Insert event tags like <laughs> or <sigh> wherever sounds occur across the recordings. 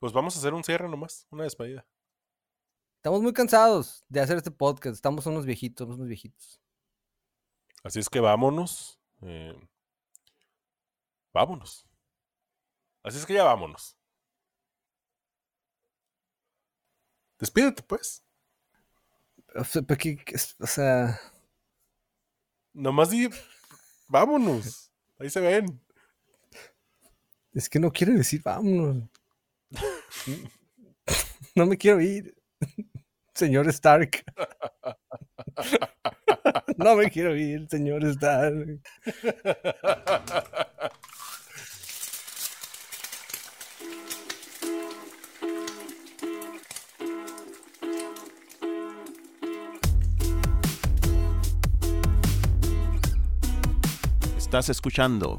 Pues vamos a hacer un cierre nomás, una despedida. Estamos muy cansados de hacer este podcast. Estamos unos viejitos, unos viejitos. Así es que vámonos. eh, vámonos. Así es que ya vámonos. Despídete, pues. O sea, ¿por qué- o sea, Nomás di. Vámonos. Ahí se ven. es que no quiero decir vámonos. <laughs> No me quiero ir. Señor Stark. <laughs> No me quiero ir, señor Stark. Estás escuchando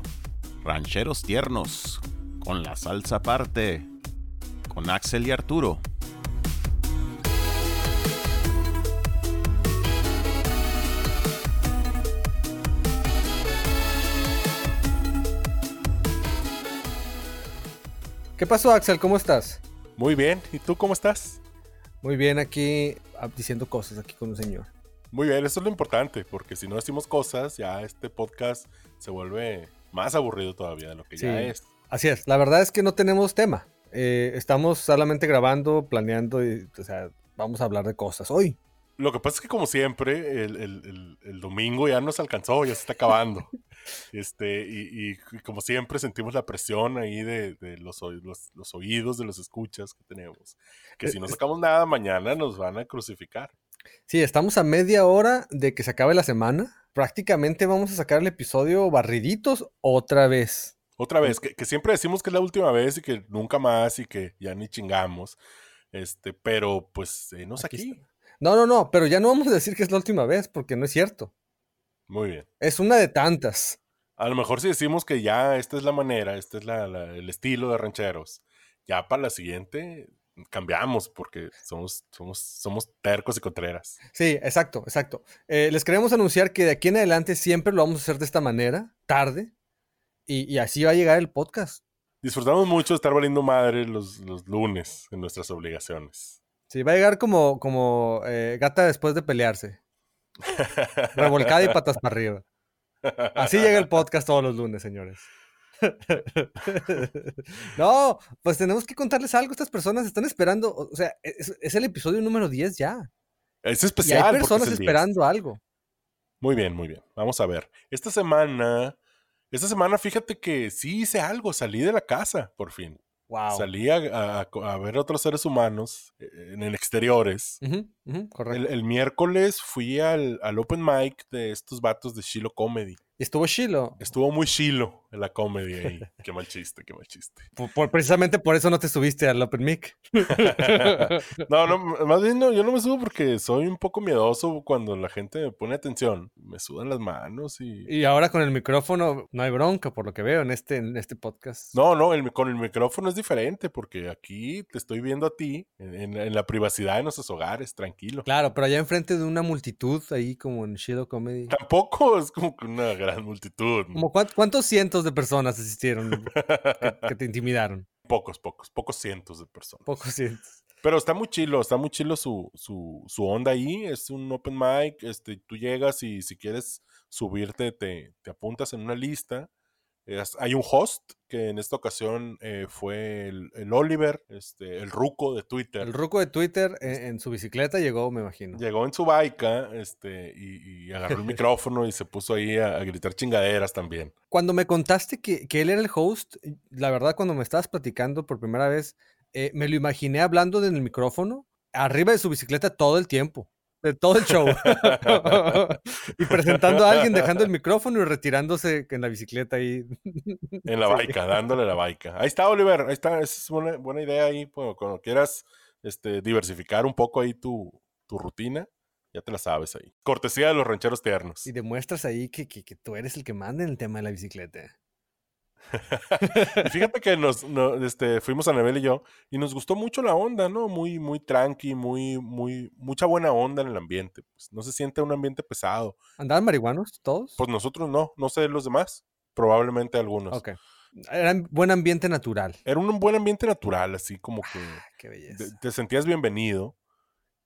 Rancheros Tiernos con la salsa aparte con Axel y Arturo. ¿Qué pasó, Axel? ¿Cómo estás? Muy bien. ¿Y tú cómo estás? Muy bien, aquí ah, diciendo cosas aquí con un señor. Muy bien, eso es lo importante, porque si no decimos cosas, ya este podcast se vuelve más aburrido todavía de lo que ya es. Así es, la verdad es que no tenemos tema. Eh, estamos solamente grabando, planeando, y, o sea, vamos a hablar de cosas hoy. Lo que pasa es que como siempre, el, el- el- el domingo ya nos alcanzó, ya se está acabando. <laughs> este, y, como siempre sentimos la presión ahí de, de los, los- los oídos de los escuchas que tenemos. Que si no sacamos nada, mañana nos van a crucificar. Sí, estamos a media hora de que se acabe la semana. Prácticamente vamos a sacar el episodio barriditos otra vez. Otra vez, que, que siempre decimos que es la última vez y que nunca más y que ya ni chingamos. Este, pero pues enos Aquí aquí. está. No, no, no, pero ya no vamos a decir que es la última vez porque no es cierto. Muy bien. Es una de tantas. A lo mejor si decimos que ya esta es la manera, este es la- la- el estilo de rancheros, ya para la siguiente cambiamos porque somos, somos, somos tercos y contreras. Sí, exacto, exacto. Eh, les queremos anunciar que de aquí en adelante siempre lo vamos a hacer de esta manera, tarde, y, y así va a llegar el podcast. Disfrutamos mucho de estar valiendo madre los, los lunes en nuestras obligaciones. Sí, va a llegar como, como eh, gata después de pelearse. <laughs> Revolcada y patas para arriba. Así llega el podcast todos los lunes, señores. <laughs> no, pues tenemos que contarles algo. Estas personas están esperando. O sea, es, es el episodio número 10 ya. Es Y especial. hay porque personas es el 10. esperando algo. Muy bien, muy bien. Vamos a ver. Esta semana, esta semana fíjate que sí hice algo, salí de la casa, por fin. Wow. Salí a, a- a ver otros seres humanos eh, en exteriores. Correcto. El, el miércoles fui al, al open mic de estos vatos de Shiloh Comedy. Estuvo Shiloh. Estuvo muy Shiloh en la comedy ahí. <laughs> qué mal chiste, qué mal chiste. Por- por- precisamente por eso no te subiste al Open Mic. <laughs> No, no, más bien no, yo no me subo porque soy un poco miedoso cuando la gente me pone atención. Me sudan las manos y... y ahora con el micrófono no hay bronca, por lo que veo en este, en este podcast. No, no, el- con el micrófono es diferente porque aquí te estoy viendo a ti en, en- en la privacidad de nuestros hogares, tranquilo. Claro, pero allá enfrente de una multitud, ahí como en Shiloh Comedy. Tampoco es como que una gran multitud. Como cuán- ¿Cuántos cientos de personas asistieron que, que te intimidaron? <laughs> Pocos, pocos, pocos cientos de personas. Pocos cientos. Pero está muy chilo, está muy chilo su, su, su onda ahí. Es un open mic. Este, tú llegas y si quieres subirte, te, te apuntas en una lista. Es- hay un host que en esta ocasión eh, fue el, el Oliver, este, el ruco de Twitter. El ruco de Twitter en, en su bicicleta llegó, me imagino. Llegó en su baica este, y, y agarró el <laughs> micrófono y se puso ahí a, a gritar chingaderas también. Cuando me contaste que, que él era el host, la verdad, cuando me estabas platicando por primera vez, eh, me lo imaginé hablando en el micrófono, arriba de su bicicleta todo el tiempo, de todo el show. <laughs> y presentando a alguien, dejando el micrófono y retirándose en la bicicleta ahí. En la Sí. baica, dándole la baica. Ahí está, Oliver. Ahí está. Esa es buena, buena idea ahí. Bueno, cuando quieras este, diversificar un poco ahí tu, tu rutina, ya te la sabes ahí. Cortesía de los rancheros tiernos. Y demuestras ahí que, que- que tú eres el que manda en el tema de la bicicleta. <laughs> y fíjate que nos, no, este, fuimos a Nebel y yo y nos gustó mucho la onda, ¿no? Muy, muy tranqui, muy, muy, mucha buena onda en el ambiente. Pues, no se siente un ambiente pesado. ¿Andaban marihuanos todos? Pues nosotros no, no sé los demás, probablemente algunos. ok. Era un buen ambiente natural. Era un buen ambiente natural, así como que Qué te, belleza. te sentías bienvenido.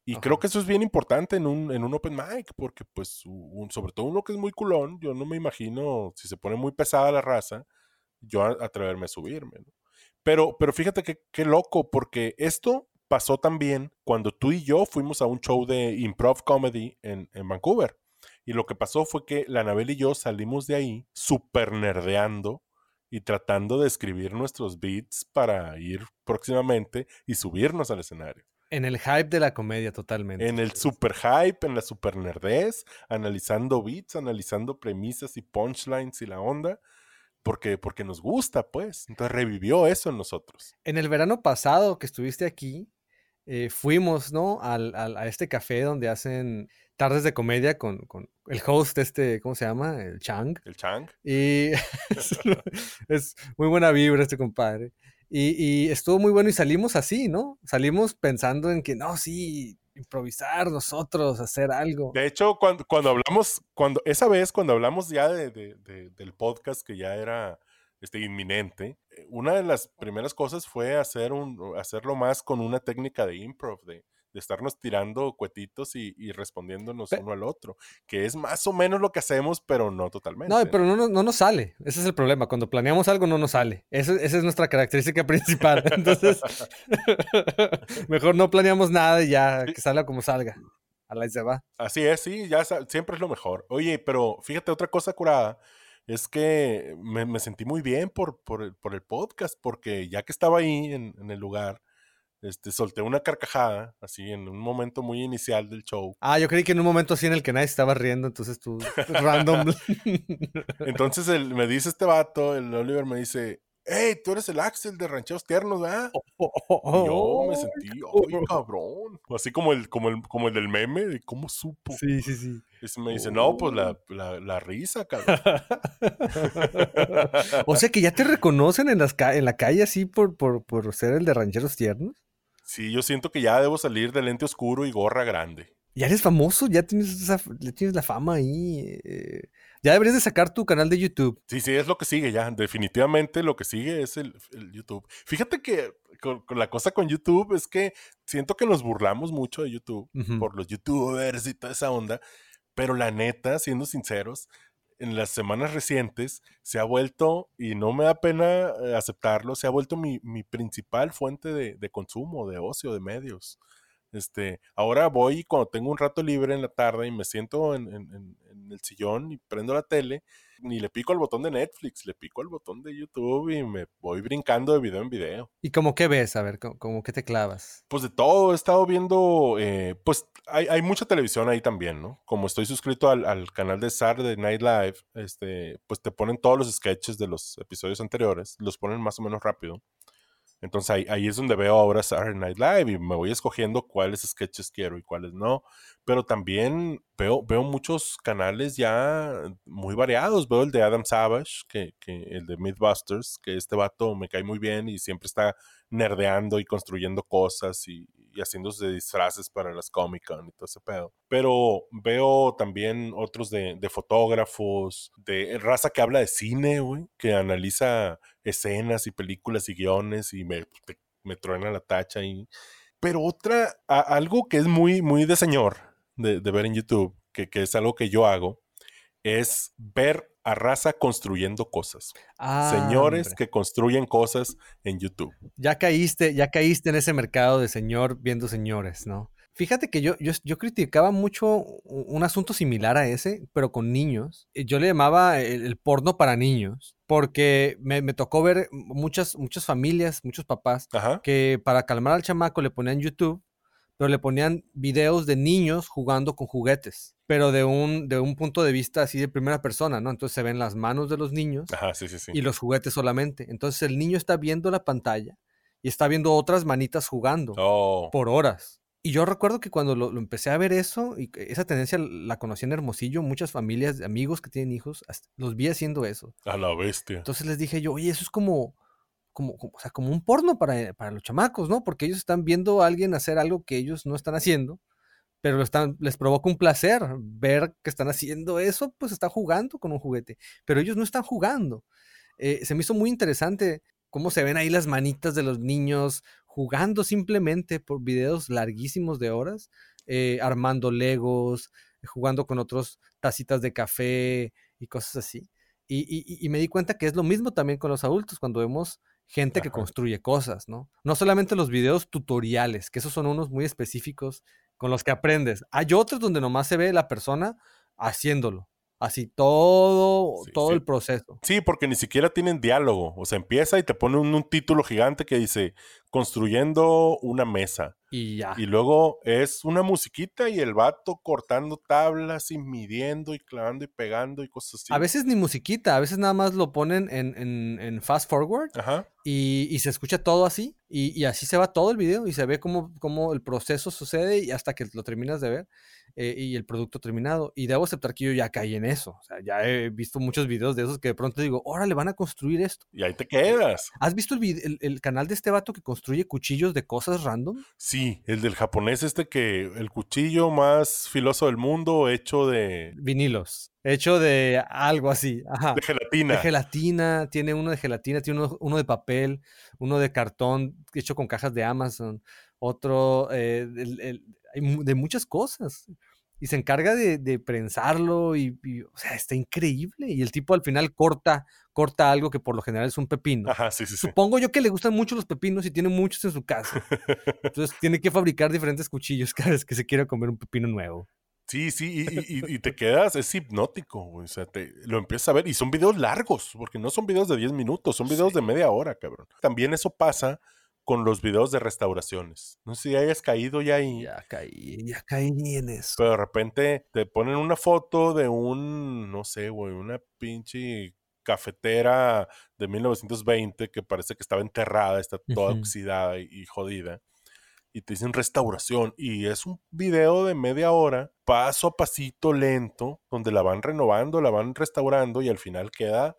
Y Ajá. creo que eso es bien importante en un, en un open mic, porque pues un- sobre todo uno que es muy culón, yo no me imagino si se pone muy pesada la raza, yo atreverme a subirme. ¿no? Pero, pero fíjate que qué loco, porque esto pasó también cuando tú y yo fuimos a un show de improv comedy en, en Vancouver. Y lo que pasó fue que la Anabel y yo salimos de ahí super nerdeando y tratando de escribir nuestros beats para ir próximamente y subirnos al escenario. En el hype de la comedia, totalmente. En el super hype, en la super nerdez, analizando beats, analizando premisas y punchlines y la onda, porque, porque nos gusta, pues. Entonces revivió eso en nosotros. En el verano pasado que estuviste aquí, eh, fuimos, ¿no? Al, al- a este café donde hacen tardes de comedia con, con el host, este, ¿cómo se llama? El Chang. El Chang. Y <laughs> <laughs> es, es muy buena vibra este compadre. Y, y estuvo muy bueno y salimos así, ¿no? Salimos pensando en que, no, sí, improvisar nosotros, hacer algo. De hecho, cuando, cuando hablamos, cuando, esa vez cuando hablamos ya de, de- de- del podcast que ya era este, inminente, eh, una de las primeras cosas fue hacer un, hacerlo más con una técnica de improv, de, de estarnos tirando cuetitos y, y respondiéndonos Pe- uno al otro, que es más o menos lo que hacemos, pero no totalmente. No, pero no, nos- no nos sale. Ese es el problema. Cuando planeamos algo no nos sale. Ese- esa es nuestra característica principal. <laughs> Entonces, <laughs> mejor no planeamos nada y ya que salga como salga. A la se va. Así es, sí, ya siempre es lo mejor. Oye, pero fíjate, otra cosa curada es que me, me sentí muy bien por, por, el, por el podcast, porque ya que estaba ahí en, en el lugar, este, solté una carcajada, así en un momento muy inicial del show. Ah, yo creí que en un momento así en el que nadie estaba riendo, entonces tú, <laughs> random. Entonces el- me dice este vato, el Oliver me dice, hey, tú eres el Axel de Rancheros Tiernos, ¿verdad? Y yo me sentí, ay, <laughs> cabrón. Así como el, como el, como el del meme, de cómo supo. Sí, sí, sí. Y me dice, no, pues la, la, la risa, cabrón. <laughs> o sea que ya te reconocen en, las ca- en la calle así por, por, por ser el de rancheros tiernos. Sí, yo siento que ya debo salir de lente oscuro y gorra grande. Ya eres famoso, ya tienes, esa, ya tienes la fama ahí. eh, Ya deberías de sacar tu canal de YouTube. Sí, sí, es lo que sigue ya. Definitivamente lo que sigue es el, el YouTube. Fíjate que con, con la cosa con YouTube es que siento que nos burlamos mucho de YouTube por los youtubers y toda esa onda, pero la neta, siendo sinceros, en las semanas recientes se ha vuelto, y no me da pena eh, aceptarlo, se ha vuelto mi, mi principal fuente de, de consumo, de ocio, de medios. Este, ahora voy cuando tengo un rato libre en la tarde y me siento en, en- en- el sillón y prendo la tele, ni le pico al botón de Netflix, le pico al botón de YouTube y me voy brincando de video en video. ¿Y como qué ves? A ver, como, como qué te clavas. Pues de todo, he estado viendo, eh, pues hay, hay mucha televisión ahí también, ¿no? Como estoy suscrito al, al canal de Saturday Night Live, este, pues te ponen todos los sketches de los episodios anteriores, los ponen más o menos rápido. Entonces ahí, ahí es donde veo ahora Saturday Night Live y me voy escogiendo cuáles sketches quiero y cuáles no. Pero también veo, veo muchos canales ya muy variados. Veo el de Adam Savage, que, que el de Mythbusters, que este vato me cae muy bien y siempre está nerdeando y construyendo cosas y, y haciéndose disfraces para las Comic Con y todo ese pedo. Pero veo también otros de, fotógrafos, de raza que habla de cine, güey, que analiza escenas y películas y guiones y me, te- me truena la tacha y... Pero otra, algo que es muy, muy de señor de, de ver en YouTube, que, que es algo que yo hago, es ver a raza construyendo cosas. Ah, Señores hombre. que construyen cosas en YouTube. Ya caíste, ya caíste en ese mercado de señor viendo señores, ¿no? Fíjate que yo, yo, yo criticaba mucho un asunto similar a ese, pero con niños. Eh, Yo le llamaba el, el porno para niños, porque me, me tocó ver muchas, muchas familias, muchos papás, Ajá. que para calmar al chamaco le ponían YouTube, pero le ponían videos de niños jugando con juguetes, pero de un, de un punto de vista así de primera persona, ¿no? Entonces se ven las manos de los niños Ajá, sí, sí, sí. y los juguetes solamente. Entonces el niño está viendo la pantalla y está viendo otras manitas jugando Oh, por horas. Y yo recuerdo que cuando lo, lo empecé a ver eso, y esa tendencia la conocí en Hermosillo, muchas familias, amigos que tienen hijos, los vi haciendo eso. a la bestia. Entonces les dije yo, oye, eso es como, como, o sea, como un porno para, para los chamacos, ¿no? Porque ellos están viendo a alguien hacer algo que ellos no están haciendo, pero les provoca un placer ver que están haciendo eso, pues están jugando con un juguete, pero ellos no están jugando. eh, se me hizo muy interesante cómo se ven ahí las manitas de los niños jugando simplemente por videos larguísimos de horas, eh, armando legos, jugando con otros tacitas de café y cosas así. Y me di cuenta que es lo mismo también con los adultos cuando vemos gente que construye cosas, ¿no? No solamente los videos tutoriales, que esos son unos muy específicos con los que aprendes. Hay otros donde nomás se ve la persona haciéndolo. Así todo, Sí, todo sí. el proceso. Sí, porque ni siquiera tienen diálogo. O sea, empieza y te pone un, un título gigante que dice construyendo una mesa. Y ya. Y luego es una musiquita y el vato cortando tablas y midiendo y clavando y pegando y cosas así. A veces ni musiquita, a veces nada más lo ponen en, en- en fast forward Ajá. y, y se escucha todo así. Y, y así se va todo el video y se ve cómo, cómo el proceso sucede y hasta que lo terminas de ver eh, y el producto terminado. Y debo aceptar que yo ya caí en eso. O sea, ya he visto muchos videos de esos que de pronto digo, órale, van a construir esto. Y ahí te quedas. ¿Has visto el, el- el canal de este vato que construye cuchillos de cosas random? Sí, el del japonés este que el cuchillo más filoso del mundo hecho de, Vinilos. Hecho de algo así. Ajá. de gelatina. De gelatina, tiene uno de gelatina, tiene uno, uno de papel, uno de cartón hecho con cajas de Amazon, otro eh, el- de muchas cosas. Y se encarga de, de prensarlo y, y, o sea, está increíble. Y el tipo al final corta, corta algo que por lo general es un pepino. Ajá, sí, sí, sí. Supongo yo que le gustan mucho los pepinos y tiene muchos en su casa. <laughs> Entonces tiene que fabricar diferentes cuchillos <laughs> cada vez que se quiera comer un pepino nuevo. Sí, sí, y, y- y- y te quedas, es hipnótico, O sea, te, lo empiezas a ver y son videos largos, porque no son videos de 10 minutos, son videos de media hora, cabrón. También eso pasa con los videos de restauraciones. No sé si hayas caído ya ahí, Ya caí, ya caí en eso. pero de repente te ponen una foto de un, no sé, güey, una pinche cafetera de 1920 que parece que estaba enterrada, está toda oxidada y, y jodida. Y te dicen restauración. Y es un video de media hora, paso a pasito lento, donde la van renovando, la van restaurando y al final queda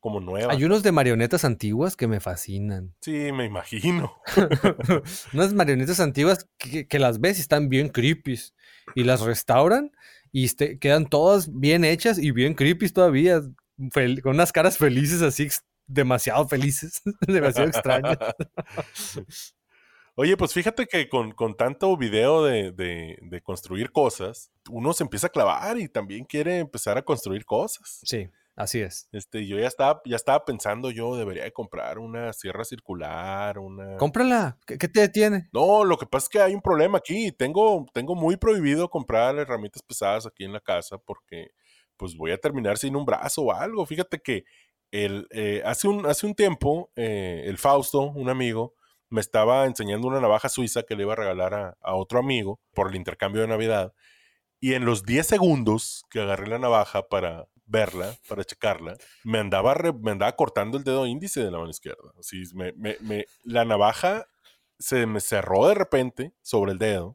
como nueva. Hay unos de marionetas antiguas que me fascinan. Sí, me imagino. <laughs> Unas marionetas antiguas que, que las ves y están bien creepy. Y las restauran y este- quedan todas bien hechas y bien creepy todavía. fel- con unas caras felices así, demasiado felices, <laughs> demasiado extrañas. Oye, pues fíjate que con, con tanto video de, de- de construir cosas, uno se empieza a clavar y también quiere empezar a construir cosas. Sí, así es. Este, yo ya estaba, ya estaba pensando, yo debería de comprar una sierra circular, una... Cómprala. ¿Qué, qué te detiene? No, lo que pasa es que hay un problema aquí. Tengo, tengo muy prohibido comprar herramientas pesadas aquí en la casa porque pues voy a terminar sin un brazo o algo. Fíjate que el, eh, hace, un, hace un tiempo eh, el Fausto, un amigo, me estaba enseñando una navaja suiza que le iba a regalar a, a otro amigo por el intercambio de Navidad. Y en los 10 segundos que agarré la navaja para verla, para checarla, me andaba, re- me andaba cortando el dedo índice de la mano izquierda. Así, me, me- la navaja se me cerró de repente sobre el dedo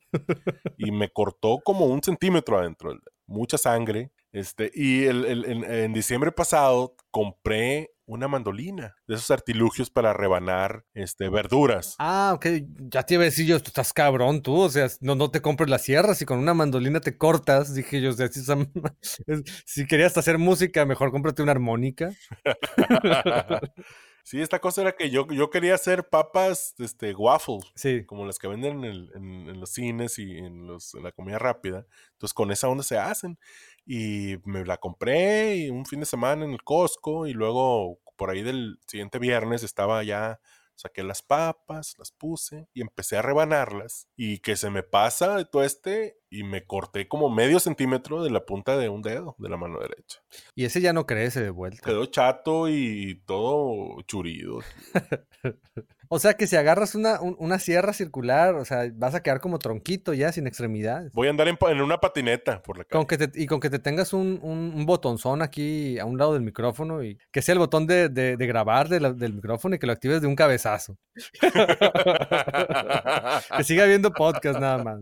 y me cortó como un centímetro adentro. Mucha sangre. Este, y el- el- en diciembre pasado compré una mandolina de esos artilugios para rebanar este, verduras. Ah, ok. Ya te iba a decir yo, tú estás cabrón tú. O sea, no, no te compres la sierra. Si con una mandolina te cortas, dije yo, o sea, si, <laughs> si querías hacer música, mejor cómprate una armónica. <laughs> <laughs> sí, esta cosa era que yo, yo quería hacer papas este, waffle, Sí. como las que venden en, el- en- en los cines y en, los, en la comida rápida. Entonces con esa onda se hacen. Y me la compré y un fin de semana en el Costco y luego por ahí del siguiente viernes estaba ya, saqué las papas, las puse y empecé a rebanarlas y que se me pasa de todo este y me corté como medio centímetro de la punta de un dedo de la mano derecha. Y ese ya no crece de vuelta. Quedó chato y todo churido. <laughs> O sea que si agarras una, un- una sierra circular, o sea, vas a quedar como tronquito ya, sin extremidades. Voy a andar en, en una patineta por la calle. Con que te- y con que te tengas un, un- un botonzón aquí a un lado del micrófono y que sea el botón de, de- de grabar de la- del micrófono y que lo actives de un cabezazo. <laughs> <laughs> que siga viendo podcast nada más.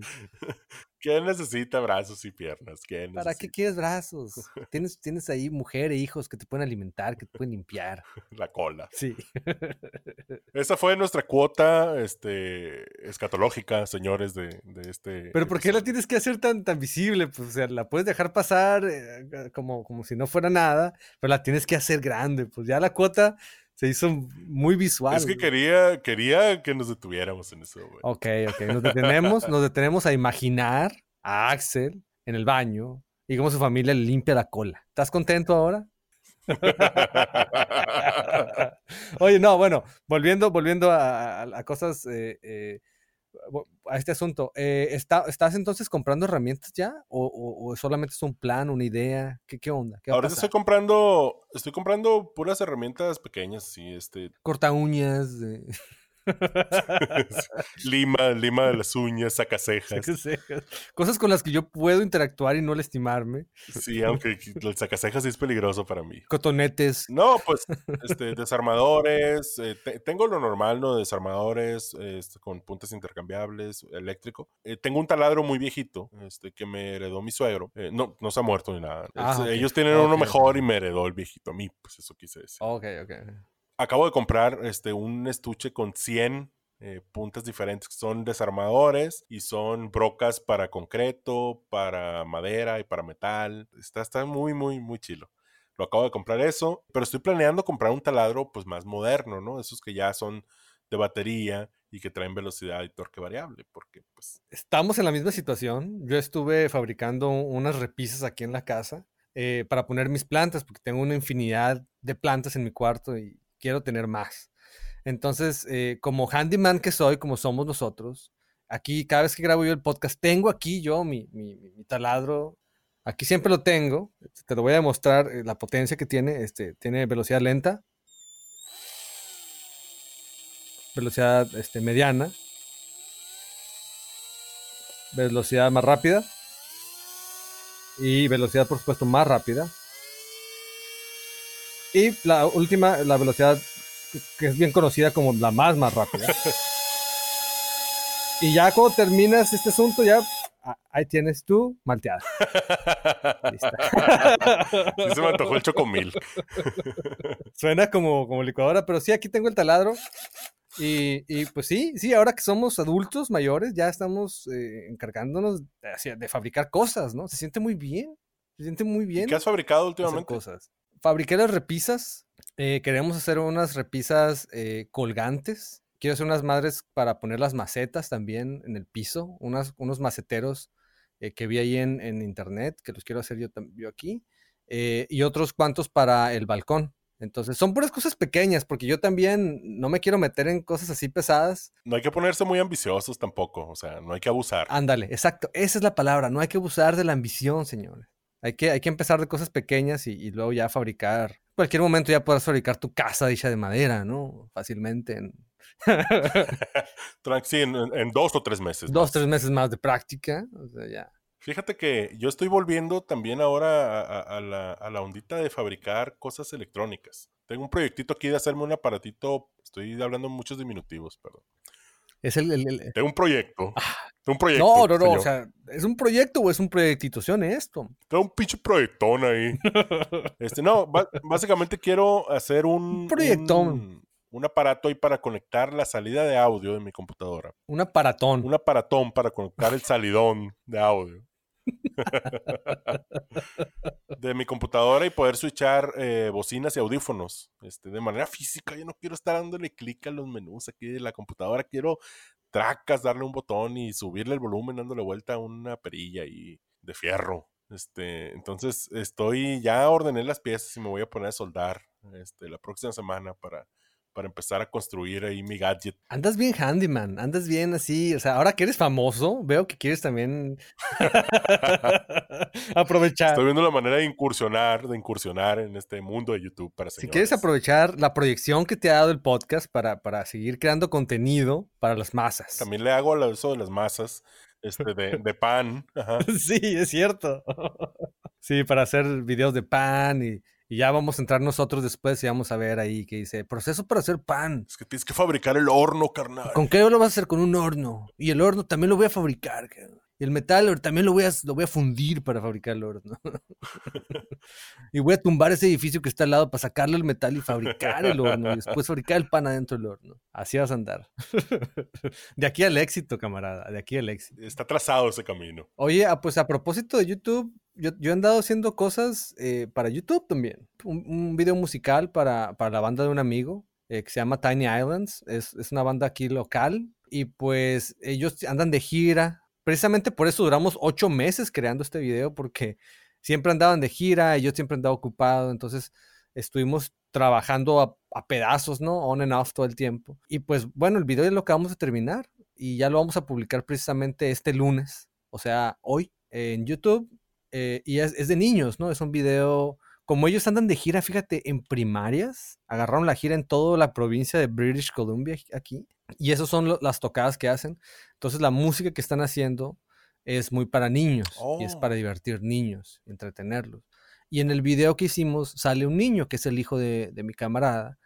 ¿Quién necesita brazos y piernas? ¿Quién ¿Para qué quieres brazos? <laughs> Tienes, tienes ahí mujer e hijos que te pueden alimentar, que te pueden limpiar. La cola. Sí. <laughs> Esa fue nuestra cuota este, escatológica, señores, de, de este. Pero ¿por qué la tienes que hacer tan, tan visible? Pues, o sea, la puedes dejar pasar eh, como, como si no fuera nada, pero la tienes que hacer grande. Pues ya la cuota se hizo muy visual. Es que quería, quería que nos detuviéramos en eso, güey. Ok, ok. Nos detenemos, nos detenemos a imaginar a Axel en el baño y cómo su familia le limpia la cola. ¿Estás contento ahora? <laughs> <laughs> Oye, no, bueno, volviendo, volviendo a, a- a cosas, eh, eh, a este asunto. eh, ¿está- ¿Estás entonces comprando herramientas ya? ¿O, o- o solamente es un plan, una idea? ¿Qué, qué onda? ¿Qué va a Ahorita pasar? estoy comprando, estoy comprando puras herramientas pequeñas, sí, este, Corta uñas. eh, <laughs> lima, lima de las uñas, sacacejas. sacacejas, Cosas con las que yo puedo interactuar y no lastimarme. Sí, aunque el sacacejas sí es peligroso para mí. Cotonetes. No, pues, este, desarmadores, eh, te- tengo lo normal, ¿no? Desarmadores, este, con puntas intercambiables, eléctrico. Eh, tengo un taladro muy viejito, este, que me heredó mi suegro. Eh, no, no se ha muerto ni nada. Ah, Es-. Ellos tienen uno mejor y me heredó el viejito a mí, pues eso quise decir. Ok, ok. Acabo de comprar este, un estuche con 100 eh, puntas diferentes, que son desarmadores y son brocas para concreto, para madera y para metal. Está, está muy, muy, muy chilo. Lo acabo de comprar eso, pero estoy planeando comprar un taladro pues más moderno, ¿no? Esos que ya son de batería y que traen velocidad y torque variable, porque pues Estamos en la misma situación. Yo estuve fabricando unas repisas aquí en la casa eh, para poner mis plantas, porque tengo una infinidad de plantas en mi cuarto y quiero tener más. Entonces, eh, como handyman que soy, como somos nosotros, aquí cada vez que grabo yo el podcast, tengo aquí yo mi, taladro. Aquí siempre lo tengo. Te lo voy a demostrar eh, la potencia que tiene. Este, tiene velocidad lenta. Velocidad este, mediana. Velocidad más rápida. Y velocidad, por supuesto, más rápida. Y la última, la velocidad que- es bien conocida como la más, más rápida. <laughs> y ya cuando terminas este asunto, ya ah, ahí tienes tú malteada. <laughs> Lista. sí se me antojó el chocomil. <laughs> Suena como, como licuadora, pero sí, aquí tengo el taladro. Y, y, pues sí, sí, ahora que somos adultos mayores, ya estamos eh, encargándonos de, de fabricar cosas, ¿no? Se siente muy bien. Se siente muy bien. ¿Qué has fabricado últimamente? cosas. Fabriqué las repisas. eh, queremos hacer unas repisas eh, colgantes. Quiero hacer unas madres para poner las macetas también en el piso. Unas, unos maceteros eh, que vi ahí en, en internet, que los quiero hacer yo, yo aquí. y otros cuantos para el balcón. Entonces, son puras cosas pequeñas, porque yo también no me quiero meter en cosas así pesadas. No hay que ponerse muy ambiciosos tampoco, o sea, no hay que abusar. Ándale, exacto. Esa es la palabra. No hay que abusar de la ambición, señores. Hay que, hay que empezar de cosas pequeñas y, y luego ya fabricar. En cualquier momento ya podrás fabricar tu casa hecha de madera, ¿no? Fácilmente en <laughs> <laughs> sí, en, en dos o tres meses. dos, más. tres meses más de práctica. O sea, ya. Fíjate que yo estoy volviendo también ahora a, a- a la, a la ondita de fabricar cosas electrónicas. Tengo un proyectito aquí de hacerme un aparatito, estoy hablando muchos diminutivos, perdón. Es el, el- un proyecto. Tengo un proyecto. No, no, no. señor. O sea, ¿es un proyecto o es un proyectito? Sé honesto. Tengo un pinche proyectón ahí. Este, no, básicamente quiero hacer un, Un proyectón. un, un aparato ahí para conectar la salida de audio de mi computadora. Un aparatón. Un aparatón para conectar el salidón de audio. De mi computadora y poder switchar eh, bocinas y audífonos este, de manera física. Yo no quiero estar dándole clic a los menús aquí de la computadora. Quiero tracas, darle un botón y subirle el volumen dándole vuelta a una perilla y de fierro. Este, entonces estoy, ya ordené las piezas y me voy a poner a soldar este, la próxima semana para, para empezar a construir ahí mi gadget. Andas bien handyman, andas bien así, o sea, ahora que eres famoso, veo que quieres también <laughs> aprovechar. Estoy viendo la manera de incursionar, de incursionar en este mundo de YouTube para Si señores. quieres aprovechar la proyección que te ha dado el podcast para, para seguir creando contenido para las masas. También le hago a eso de las masas este, de, de pan. Ajá. <laughs> Sí, es cierto. <laughs> Sí, para hacer videos de pan y, y ya vamos a entrar nosotros después y vamos a ver ahí que dice, proceso para hacer pan. Es que tienes que fabricar el horno, carnal. ¿Con qué lo vas a hacer? Con un horno. Y el horno también lo voy a fabricar. cabrón. Y el metal también lo voy a, lo voy a fundir para fabricar el oro, ¿no? <laughs> y voy a tumbar ese edificio que está al lado para sacarle el metal y fabricar el horno. Y después fabricar el pan adentro del horno. Así vas a andar. <laughs> de aquí al éxito, camarada. De aquí al éxito. Está trazado ese camino. Oye, ah, pues a propósito de YouTube, yo, yo he andado haciendo cosas eh, para YouTube también. Un, un video musical para, para, la banda de un amigo eh, que se llama Tiny Islands. Es, es una banda aquí local. Y pues ellos andan de gira precisamente por eso duramos ocho meses creando este video, porque siempre andaban de gira y yo siempre andaba ocupado, entonces estuvimos trabajando a, pedazos, ¿no? On and off todo el tiempo. Y pues bueno, el video es lo que vamos a terminar y ya lo vamos a publicar precisamente este lunes, o sea, hoy en YouTube. Eh, y es, es, de niños, ¿no? Es un video, como ellos andan de gira, fíjate, en primarias, agarraron la gira en toda la provincia de British Columbia aquí. Y esas son las tocadas que hacen. Entonces la música que están haciendo es muy para niños y es para Oh. divertir niños, entretenerlos. Y en el video que hicimos sale un niño que es el hijo de, de mi camarada.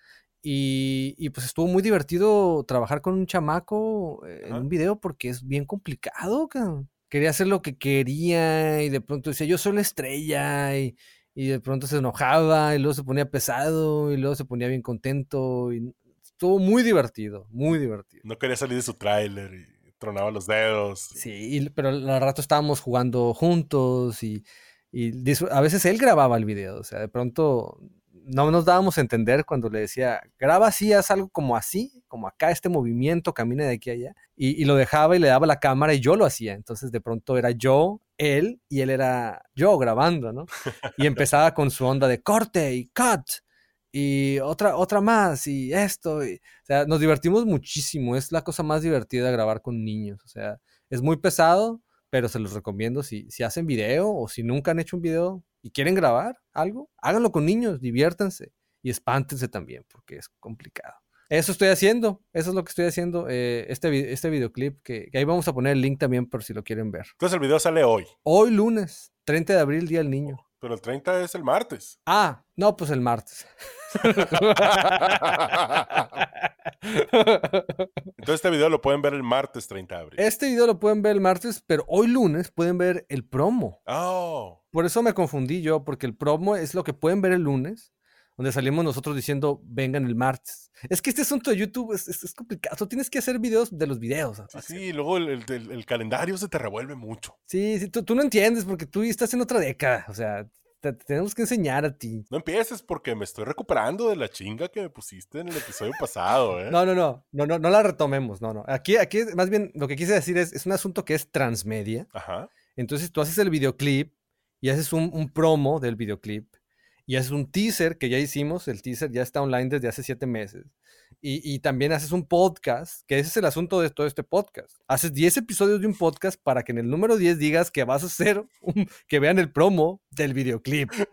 Y, y, pues estuvo muy divertido trabajar con un chamaco eh, en un video porque es bien complicado. cabrón. Quería hacer lo que quería y de pronto decía yo soy la estrella y, y de pronto se enojaba y luego se ponía pesado y luego se ponía bien contento y estuvo muy divertido, muy divertido. No quería salir de su tráiler y tronaba los dedos. Sí, y- pero al rato estábamos jugando juntos y, y a veces él grababa el video, o sea, de pronto no nos dábamos a entender cuando le decía, graba así, haz algo como así, como acá, este movimiento, camina de aquí a allá, y, y lo dejaba y le daba la cámara y yo lo hacía, entonces de pronto era yo, él, y él era yo grabando, ¿no? Y <laughs> empezaba con su onda de corte y cut. Y otra, otra más, y esto. y- o sea, nos divertimos muchísimo. Es la cosa más divertida grabar con niños. O sea, es muy pesado, pero se los recomiendo. Si, si hacen video o si nunca han hecho un video y quieren grabar algo, háganlo con niños, diviértanse y espántense también, porque es complicado. Eso estoy haciendo, eso es lo que estoy haciendo. eh, este, este videoclip, que, que ahí vamos a poner el link también por si lo quieren ver. Entonces el video sale hoy, Hoy lunes, 30 de abril, Día del Niño. pero el 30 es el martes. Ah, no, pues el martes. <laughs> Entonces este video lo pueden ver el martes 30 de abril. Este video lo pueden ver el martes, pero hoy lunes pueden ver el promo. Oh, Por eso me confundí yo, porque el promo es lo que pueden ver el lunes, donde salimos nosotros diciendo vengan el martes. Es que este asunto de YouTube es, es- es complicado. Tú tienes que hacer videos de los videos. sí, sí, y luego el, el- el- el calendario se te revuelve mucho. Sí, sí, tú, tú no entiendes porque tú estás en otra década. O sea, te, te tenemos que enseñar a ti. No empieces porque me estoy recuperando de la chinga que me pusiste en el episodio pasado, ¿eh? No, no, no, no, no, no la retomemos. No, no. Aquí, aquí, más bien, lo que quise decir es, es un asunto que es transmedia. Ajá. Entonces tú haces el videoclip y haces un, un promo del videoclip y haces un teaser que ya hicimos, el teaser ya está online desde hace siete meses. Y, y también haces un podcast, que ese es el asunto de todo este podcast. Haces 10 episodios de un podcast para que en el número 10 digas que vas a hacer, un- que vean el promo del videoclip. <laughs> es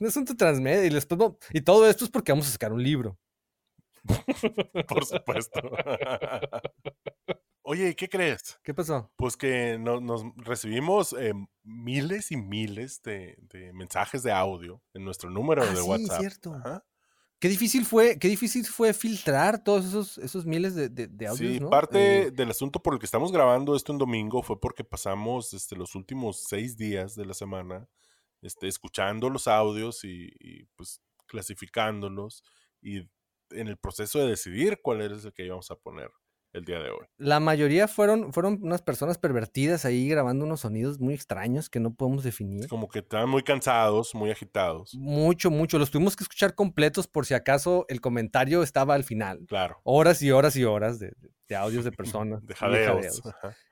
un asunto transmedia y, después no- y todo esto es porque vamos a sacar un libro. Por supuesto. <laughs> Oye, ¿y qué crees? ¿Qué pasó? Pues que no- nos recibimos eh, miles y miles de, de mensajes de audio en nuestro número Ah, de sí, WhatsApp. cierto. Ajá. Qué difícil fue, qué difícil fue filtrar todos esos, esos miles de, de, de audios, Sí, ¿no? parte Eh, del asunto por el que estamos grabando esto en domingo fue porque pasamos este, los últimos seis días de la semana este, escuchando los audios y, y, pues clasificándolos y en el proceso de decidir cuál es el que íbamos a poner el día de hoy. la mayoría fueron, fueron unas personas pervertidas ahí grabando unos sonidos muy extraños que no podemos definir. Como que estaban muy cansados, muy agitados. Mucho, mucho. Los tuvimos que escuchar completos por si acaso el comentario estaba al final. Claro. Horas y horas y horas de, de- audios de <laughs> personas. De jadeos.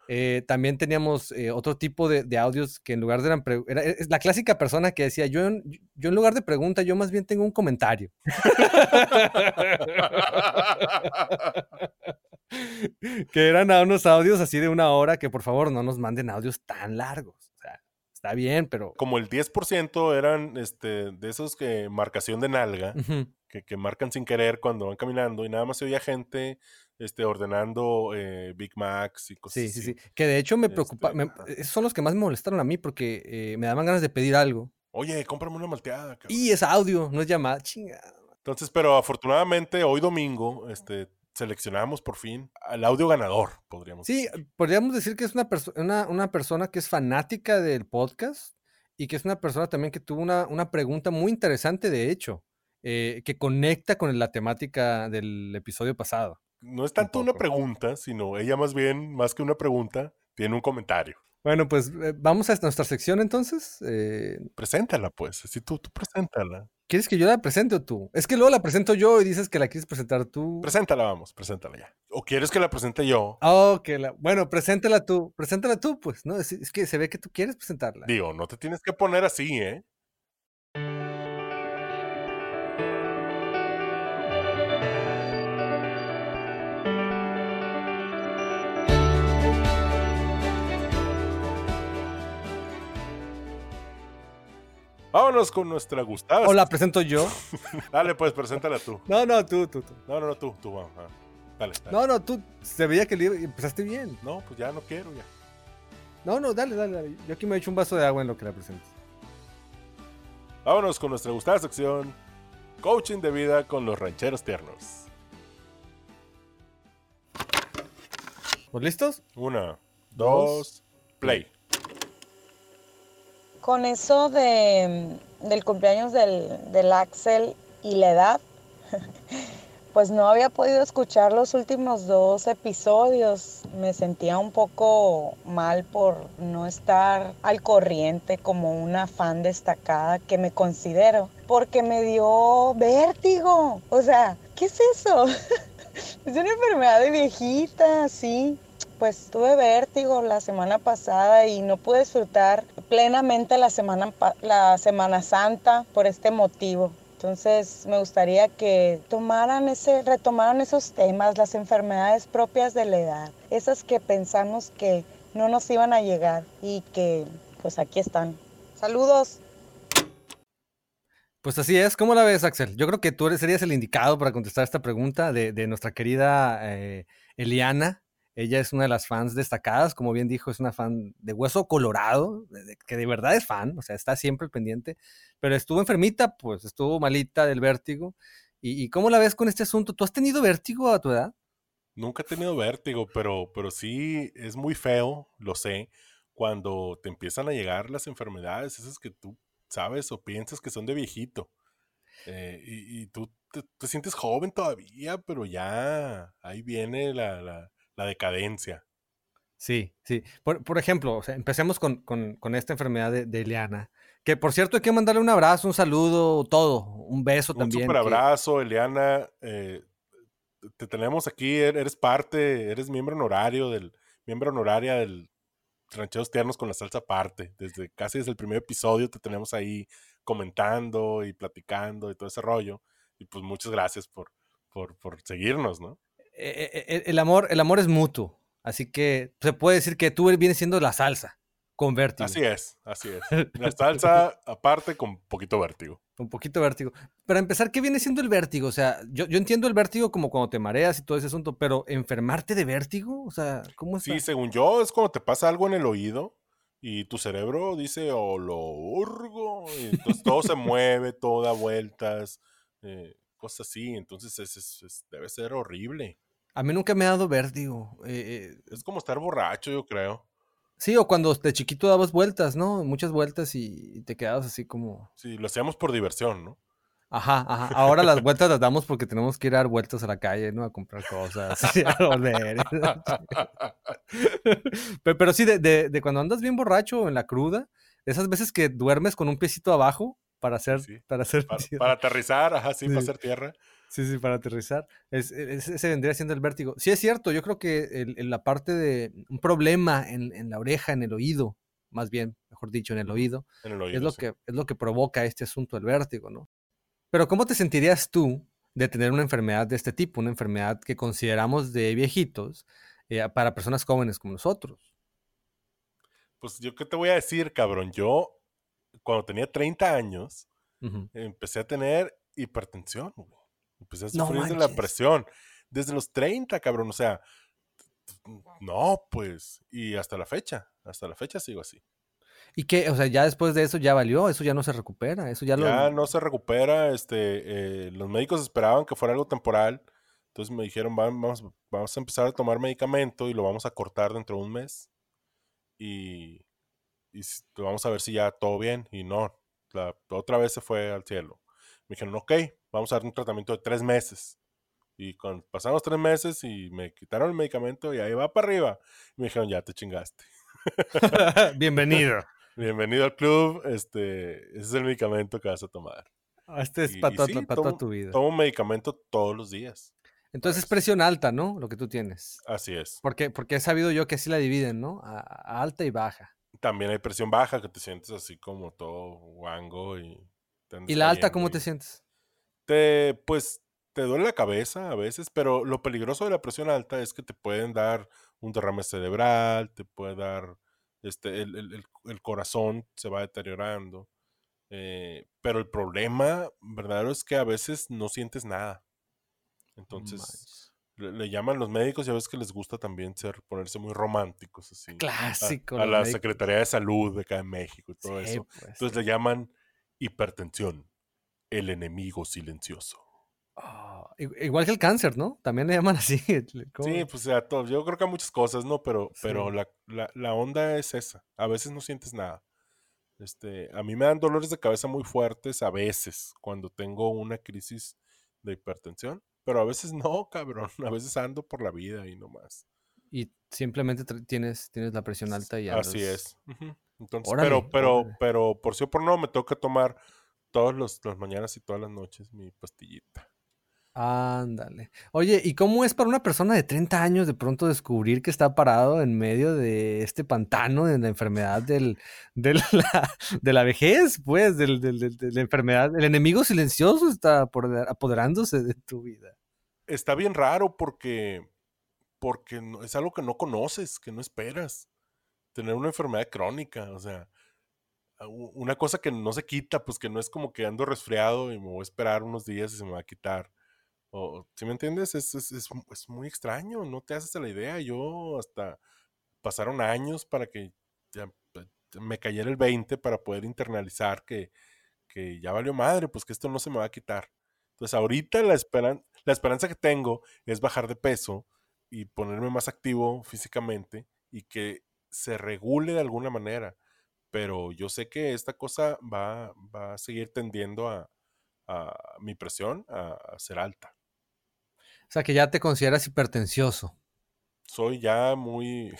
Eh, también teníamos eh, otro tipo de, de audios que en lugar de eran era, es la clásica persona que decía yo en, yo en lugar de pregunta yo más bien tengo un comentario <laughs> <laughs> <laughs> que eran unos audios así de una hora que por favor no nos manden audios tan largos o sea está bien pero Como el 10% eran este, de esos que marcación de nalga, Ujú. que, que marcan sin querer cuando van caminando y nada más se oía gente este, ordenando eh, Big Macs y cosas sí sí así. sí que de hecho me preocupa Este, me- esos son los que más me molestaron a mí porque eh, me daban ganas de pedir algo Oye, cómprame una malteada. cabrón". y es audio no es llamada chinga Entonces, pero afortunadamente hoy domingo este, seleccionamos por fin al audio ganador, podríamos Sí, decir. podríamos decir que es una, perso- una, una persona que es fanática del podcast y que es una persona también que tuvo una, una pregunta muy interesante, de hecho, eh, que conecta con la temática del episodio pasado. No es tanto una pregunta, sino ella más bien, más que una pregunta, tiene un comentario. Bueno, pues eh, vamos a nuestra sección entonces. Eh, Preséntala, pues. Así tú, tú preséntala. ¿Quieres que yo la presente o tú? Es que luego la presento yo y dices que la quieres presentar tú. Preséntala, vamos, preséntala ya. ¿O quieres que la presente yo? Oh, que la... Bueno, preséntala tú. Preséntala tú, pues, ¿no? Es, es que se ve que tú quieres presentarla. Digo, no te tienes que poner así, ¿eh? Vámonos con nuestra gustada. ¿O la presento yo? <laughs> Dale, pues, preséntala tú. No, no, tú, tú, tú. No, no, no, tú, tú, vamos. Dale, dale. No, no, tú. Se veía que empezaste bien. No, pues ya no quiero, ya. No, no, dale, dale, dale. Yo aquí me he hecho un vaso de agua en lo que la presentes. Vámonos con nuestra gustada sección. Coaching de vida con los rancheros tiernos. ¿Pues listos? Una, Dos, dos, play. Con eso de, del cumpleaños del, del Axel y la edad, <laughs> pues no había podido escuchar los últimos dos episodios. Me sentía un poco mal por no estar al corriente como una fan destacada que me considero, porque me dio vértigo. O sea, ¿qué es eso? <laughs> Es una enfermedad de viejita, sí. Pues tuve vértigo la semana pasada y no pude disfrutar plenamente la semana, la semana Santa por este motivo. Entonces me gustaría que tomaran ese, retomaran esos temas, las enfermedades propias de la edad, esas que pensamos que no nos iban a llegar y que pues aquí están. Saludos. Pues así es. ¿Cómo la ves, Axel? Yo creo que tú serías el indicado para contestar esta pregunta de, de nuestra querida eh, Eliana. Ella es una de las fans destacadas, como bien dijo, es una fan de hueso colorado, que de verdad es fan, o sea, está siempre pendiente, pero estuvo enfermita, pues estuvo malita del vértigo. ¿Y, y cómo la ves con este asunto? ¿Tú has tenido vértigo a tu edad? Nunca he tenido vértigo, pero, pero sí es muy feo, lo sé, cuando te empiezan a llegar las enfermedades, esas que tú sabes o piensas que son de viejito. Eh, y, y tú te, te sientes joven todavía, pero ya ahí viene la- la decadencia. Sí, sí. Por, por ejemplo, o sea, empecemos con, con- con esta enfermedad de, de Eliana, que por cierto hay que mandarle un abrazo, un saludo, todo, un beso Un también. super que- abrazo, Eliana. eh, te tenemos aquí, er- eres parte, eres miembro honorario del, miembro honoraria del Rancheros Tiernos con la salsa aparte. Desde casi desde el primer episodio te tenemos ahí comentando y platicando y todo ese rollo. Y pues muchas gracias por, por, por seguirnos, ¿no? Eh, eh, eh, el amor, el amor es mutuo, así que se puede decir que tú vienes siendo la salsa con vértigo, Así es, así es. La <laughs> salsa aparte con poquito vértigo. un poquito vértigo. Para empezar, ¿qué viene siendo el vértigo? O sea, yo, yo entiendo el vértigo como cuando te mareas y todo ese asunto, pero enfermarte de vértigo, o sea, ¿cómo es? Sí, según yo, es cuando te pasa algo en el oído y tu cerebro dice, o lo hurgo, y entonces todo se mueve, todo da vueltas, eh, cosas así. Entonces es- es- es- debe ser horrible. A mí nunca me ha dado vértigo. eh, eh, Es como estar borracho, yo creo. sí, o cuando de chiquito dabas vueltas, ¿no? Muchas vueltas y, y te quedabas así como... Sí, lo hacíamos por diversión, ¿no? Ajá, ajá. Ahora las vueltas las damos porque tenemos que ir a dar vueltas a la calle, ¿no? A comprar cosas, <laughs> a volver. pero, pero sí, de, de- de cuando andas bien borracho en la cruda, esas veces que duermes con un piecito abajo para hacer, Sí, para hacer, Para, aterrizar, ajá, sí, para hacer tierra. sí, sí, para aterrizar. Es- es- ese vendría siendo el vértigo. Sí, es cierto, yo creo que el- el- la parte de un problema en, en la oreja, en el oído, más bien, mejor dicho, en el oído, En el oído. es lo, sí. que, es lo que provoca este asunto del vértigo, ¿no? Pero ¿cómo te sentirías tú de tener una enfermedad de este tipo, una enfermedad que consideramos de viejitos eh, para personas jóvenes como nosotros? Pues yo qué te voy a decir, cabrón. Yo, cuando tenía 30 años, Ujú. empecé a tener hipertensión, güey. Empecé a No sufrir de la presión. Desde los 30, cabrón. O sea, no, pues. Y hasta la fecha. Hasta la fecha sigo así. ¿Y qué? O sea, ya después de eso ya valió, eso ya no se recupera, eso ya, Ya lo... no se recupera. Este, eh, los médicos esperaban que fuera algo temporal. Entonces me dijeron, vamos, vamos a empezar a tomar medicamento y lo vamos a cortar dentro de un mes. Y, y vamos a ver si ya todo bien. Y no, la, otra vez se fue al cielo. Me dijeron, ok, vamos a dar un tratamiento de tres meses. Y cuando pasamos tres meses y me quitaron el medicamento y ahí va para arriba. me dijeron, ya te chingaste. <laughs> Bienvenido. <laughs> Bienvenido al club. Este, ese es el medicamento que vas a tomar. Ah, este es para, toda tu vida. Tomo medicamento todos los días. Entonces es presión alta, ¿no? Lo que tú tienes. Así es. Porque, porque he sabido yo que así la dividen, ¿no? A, alta y baja. También hay presión baja, que te sientes así como todo guango y... ¿Y la alta cómo te sientes? Te, pues, te duele la cabeza a veces, pero lo peligroso de la presión alta es que te pueden dar un derrame cerebral, te puede dar, este, el, corazón se va deteriorando. Eh, pero el problema verdadero es que a veces no sientes nada. Entonces, le, llaman los médicos y a veces que les gusta también ser, ponerse muy románticos, así. Clásico. A, la Secretaría de Salud de acá en México y todo eso. Pues, Entonces le llaman hipertensión, el enemigo silencioso. Ah, igual que el cáncer, ¿no? También le llaman así. <laughs> Sí, pues a todos. Yo creo que a muchas cosas, ¿no? Pero, pero la, la, onda es esa. A veces no sientes nada. Este, a mí me dan dolores de cabeza muy fuertes a veces cuando tengo una crisis de hipertensión, pero a veces no, cabrón. <laughs> A veces ando por la vida y no más. Y simplemente tienes, tienes la presión alta y. Así es. Entonces, pero, pero, pero por sí o por no, me toca tomar todas las mañanas y todas las noches mi pastillita. Ándale. Oye, ¿y cómo es para una persona de 30 años de pronto descubrir que está parado en medio de este pantano de la enfermedad del, de, la, de la vejez, pues, del, de la enfermedad? El enemigo silencioso está apoderándose de tu vida. Está bien raro porque, porque es algo que no conoces, que no esperas. Tener una enfermedad crónica, o sea, una cosa que no se quita, pues que no es como que ando resfriado y me voy a esperar unos días y se me va a quitar o, ¿Sí me entiendes? Es, es, es, muy extraño, no te haces la idea. Yo hasta pasaron años para que ya me cayera el 20 para poder internalizar que, que ya valió madre, pues que esto no se me va a quitar. Entonces ahorita la, esperan, la esperanza que tengo es bajar de peso y ponerme más activo físicamente y que se regule de alguna manera. Pero yo sé que esta cosa va, va a seguir tendiendo a, a mi presión a ser alta. O sea, que ya te consideras hipertencioso. Soy ya muy...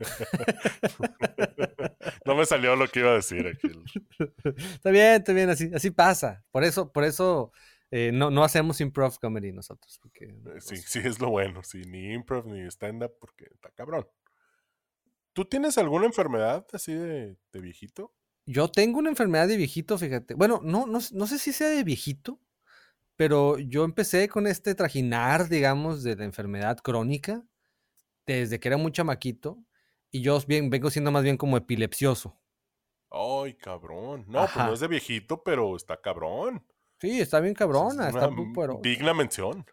<laughs> no me salió lo que iba a decir aquí. está bien, está bien, así, así pasa. Por eso, por eso eh, no, no hacemos improv comedy nosotros. Porque, eh, sí, sí, es lo bueno. Sí, ni improv ni stand-up porque está cabrón. ¿Tú tienes alguna enfermedad así de, de, viejito? Yo tengo una enfermedad de viejito, fíjate. Bueno, no, no, no sé si sea de viejito, pero yo empecé con este trajinar, digamos, de la enfermedad crónica desde que era muy chamaquito y yo bien, vengo siendo más bien como epilepsioso. Ay, cabrón. No, pues no es de viejito, pero está cabrón. Sí, está bien cabrona. está muy, digna mención.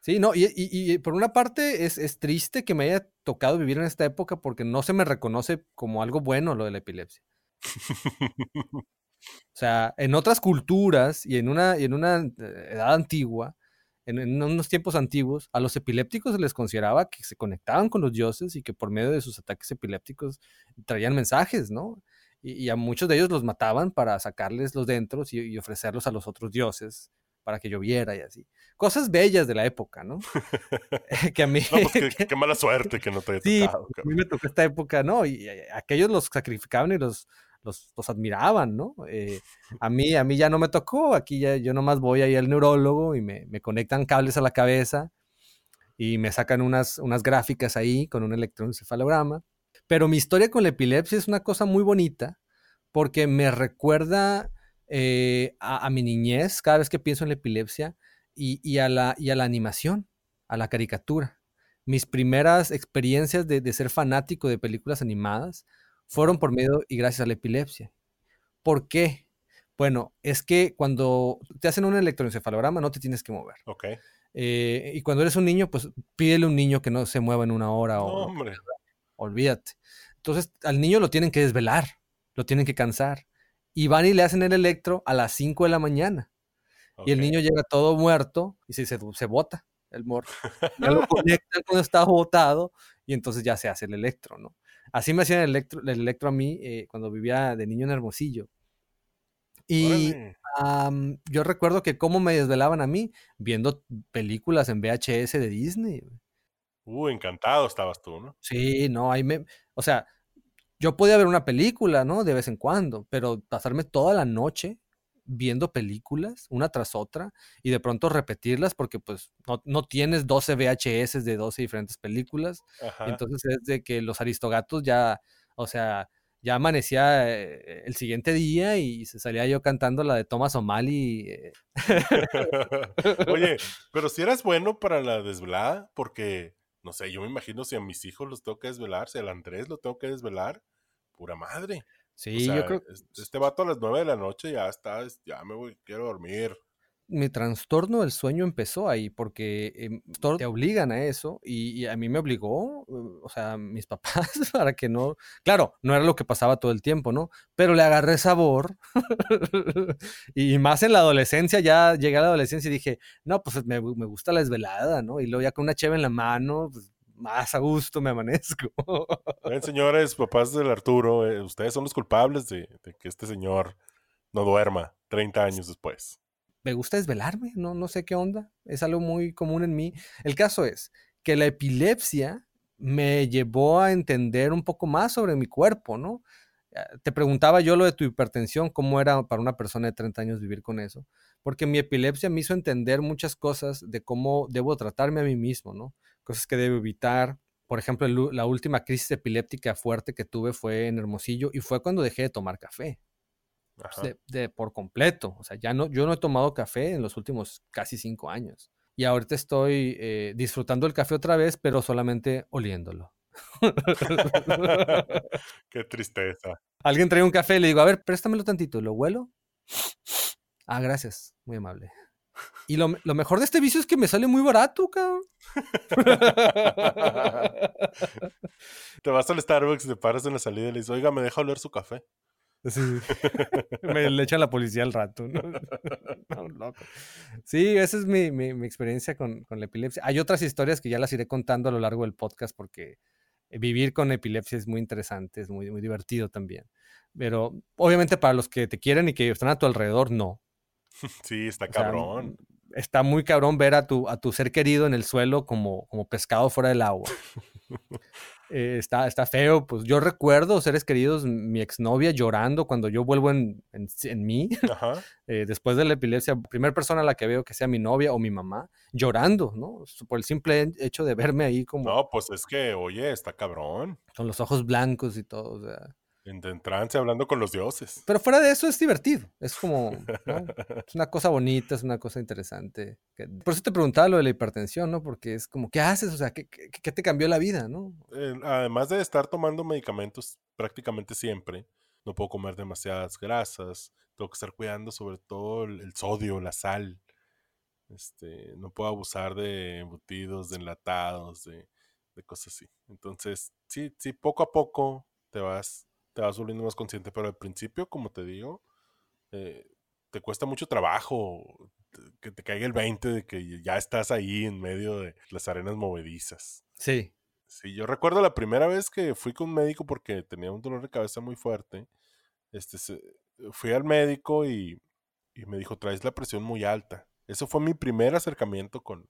Sí, no, y, y, por una parte es, es, triste que me haya tocado vivir en esta época porque no se me reconoce como algo bueno lo de la epilepsia. <laughs> O sea, en otras culturas y en una, en una eh, edad antigua, en, unos tiempos antiguos, a los epilépticos se les consideraba que se conectaban con los dioses y que por medio de sus ataques epilépticos traían mensajes, ¿no? Y, a muchos de ellos los mataban para sacarles los dentros y, ofrecerlos a los otros dioses para que lloviera y así. Cosas bellas de la época, ¿no? <laughs> que a mí... No, pues <laughs> qué, mala suerte que no te haya tocado. Sí, a mí me tocó esta época, ¿no? Y aquellos los sacrificaban y los los, admiraban, ¿no? Eh, <laughs> a, mí, a mí ya no me tocó, aquí ya yo nomás voy ahí al neurólogo y me, conectan cables a la cabeza y me sacan unas, unas gráficas ahí con un electroencefalograma. Pero mi historia con la epilepsia es una cosa muy bonita porque me recuerda eh, a, mi niñez cada vez que pienso en la epilepsia y, a, la, y a la animación, a la caricatura. Mis primeras experiencias de, de ser fanático de películas animadas fueron por medio y gracias a la epilepsia. ¿Por qué? Bueno, es que cuando te hacen un electroencefalograma no te tienes que mover. Ok. Eh, y cuando eres un niño, pues pídele a un niño que no se mueva en una hora. No, o, hombre. Olvídate. Entonces, al niño lo tienen que desvelar, lo tienen que cansar. Y van y le hacen el electro a las 5 de la mañana. Y el niño llega todo muerto y se, se, se bota. el morro. <laughs> Ya lo conectan cuando está botado y entonces ya se hace el electro, ¿no? Así me hacían el electro, el electro a mí eh, cuando vivía de niño en Hermosillo. Y am, yo recuerdo que cómo me desvelaban a mí viendo películas en VHS de Disney. Uh, encantado estabas tú, ¿no? Sí, no, ahí me, o sea, yo podía ver una película, ¿no? De vez en cuando, pero pasarme toda la noche viendo películas, una tras otra, y de pronto repetirlas porque pues no, no tienes 12 VHS de 12 diferentes películas, Ajá. entonces es de que los aristogatos ya, o sea, ya amanecía eh, el siguiente día y se salía yo cantando la de Thomas O'Malley. eh, <laughs> Oye, <laughs> pero si eras bueno para la desvelada, porque, no sé, yo me imagino si a mis hijos los tengo que desvelar, si al Andrés lo tengo que desvelar, pura madre. Sí, o sea, yo creo es- este vato a las nueve de la noche ya está, es- ya me voy, quiero dormir. mi trastorno del sueño empezó ahí porque to- te obligan a eso y, y a mí me obligó, eh, o sea, mis <laughs> papás para que no, claro, no era lo que pasaba todo el tiempo, ¿no? Pero le agarré sabor <laughs> y más en la adolescencia, ya llegué a la adolescencia y dije, no, pues me, me gusta la desvelada, ¿no? Y luego ya con una cheve en la mano, pues más a gusto me amanezco. <laughs> Ven, señores, papás del Arturo, eh, ustedes son los culpables de, de que este señor no duerma 30 años después. me gusta desvelarme, no, no sé qué onda, es algo muy común en mí. El caso es que la epilepsia me llevó a entender un poco más sobre mi cuerpo, ¿no? Ah, Te preguntaba yo lo de tu hipertensión, cómo era para una persona de 30 años vivir con eso, porque mi epilepsia me hizo entender muchas cosas de cómo debo tratarme a mí mismo, ¿no? Cosas que debo evitar. Por ejemplo, el la última crisis epiléptica fuerte que tuve fue en Hermosillo y fue cuando dejé de tomar café pues, de, de por completo. O sea, ya no, yo no he tomado café en los últimos casi cinco años. Y ahorita estoy eh, disfrutando el café otra vez, pero solamente oliéndolo. <laughs> Qué tristeza. Alguien trae un café y le digo, a ver, préstamelo tantito, ¿lo huelo? Ah, gracias, muy amable. Y lo, lo mejor de este vicio es que me sale muy barato, cabrón. Te vas al Starbucks, te paras en la salida y le dices, oiga, ¿me deja oler su café? Sí. Me le echa la policía al rato. ¿no? No, loco. Sí, esa es mi, mi- mi experiencia con, con la epilepsia. Hay otras historias que ya las iré contando a lo largo del podcast porque vivir con epilepsia es muy interesante, es muy, muy divertido también. Pero obviamente para los que te quieren y que están a tu alrededor, no. <laughs> Sí, está O sea, cabrón. Está muy cabrón ver a tu, a tu ser querido en el suelo como, como pescado fuera del agua. <laughs> Eh, está, está feo. Pues yo recuerdo, seres queridos, mi exnovia llorando cuando yo vuelvo en, en, en mí, Ajá. <laughs> eh, después de la epilepsia. Primera persona a la que veo que sea mi novia o mi mamá, llorando, ¿no? Por el simple hecho de verme ahí como No, pues es que, oye, está cabrón. con los ojos blancos y todo. o sea. En, trance hablando con los dioses. Pero fuera de eso es divertido. Es como, ¿no? Es una cosa bonita, es una cosa interesante. Por eso te preguntaba lo de la hipertensión, ¿no? Porque es como, ¿qué haces? O sea, ¿qué, qué, qué te cambió la vida, no? Eh, además de estar tomando medicamentos prácticamente siempre, no puedo comer demasiadas grasas, tengo que estar cuidando sobre todo el, el sodio, la sal. Este, no puedo abusar de embutidos, de enlatados, de, de cosas así. Entonces, sí, sí, poco a poco te vas, te vas volviendo más consciente, pero al principio, como te digo, eh, te cuesta mucho trabajo que te caiga el 20 de que ya estás ahí en medio de las arenas movedizas. Sí. Sí, yo recuerdo la primera vez que fui con un médico porque tenía un dolor de cabeza muy fuerte. Este, se- fui al médico y, y me dijo, traes la presión muy alta. Eso fue mi primer acercamiento con,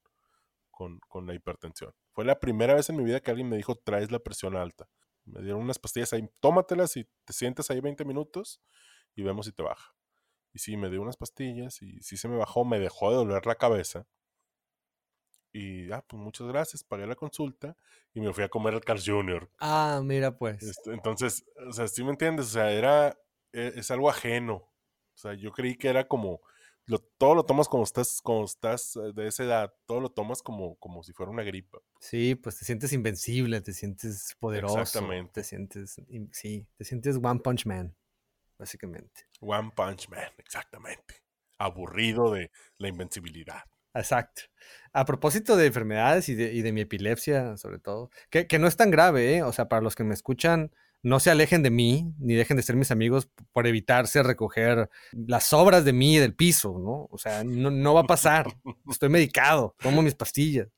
con, con la hipertensión. Fue la primera vez en mi vida que alguien me dijo, traes la presión alta. Me dieron unas pastillas ahí, tómatelas y te sientes ahí 20 minutos y vemos si te baja. Y sí, me dio unas pastillas y sí se me bajó, me dejó de doler la cabeza. Y, ah, pues muchas gracias, pagué la consulta y me fui a comer al Carl Jr. Ah, mira pues. Este, entonces, o sea, ¿sí me entiendes? O sea, era, e- es, algo ajeno. O sea, yo creí que era como, lo, todo lo tomas como estás, como estás eh, de esa edad, todo lo tomas como, como si fuera una gripa. Sí, pues te sientes invencible, te sientes poderoso. Exactamente. Te sientes, sí, te sientes One Punch Man, básicamente. One Punch Man, exactamente. Aburrido de la invencibilidad. Exacto. A propósito de enfermedades y de, y de mi epilepsia, sobre todo, que, que no es tan grave, ¿eh? O sea, para los que me escuchan, no se alejen de mí, ni dejen de ser mis amigos por evitarse recoger las sobras de mí del piso, ¿no? O sea, no, no va a pasar. <laughs> Estoy medicado, tomo mis pastillas.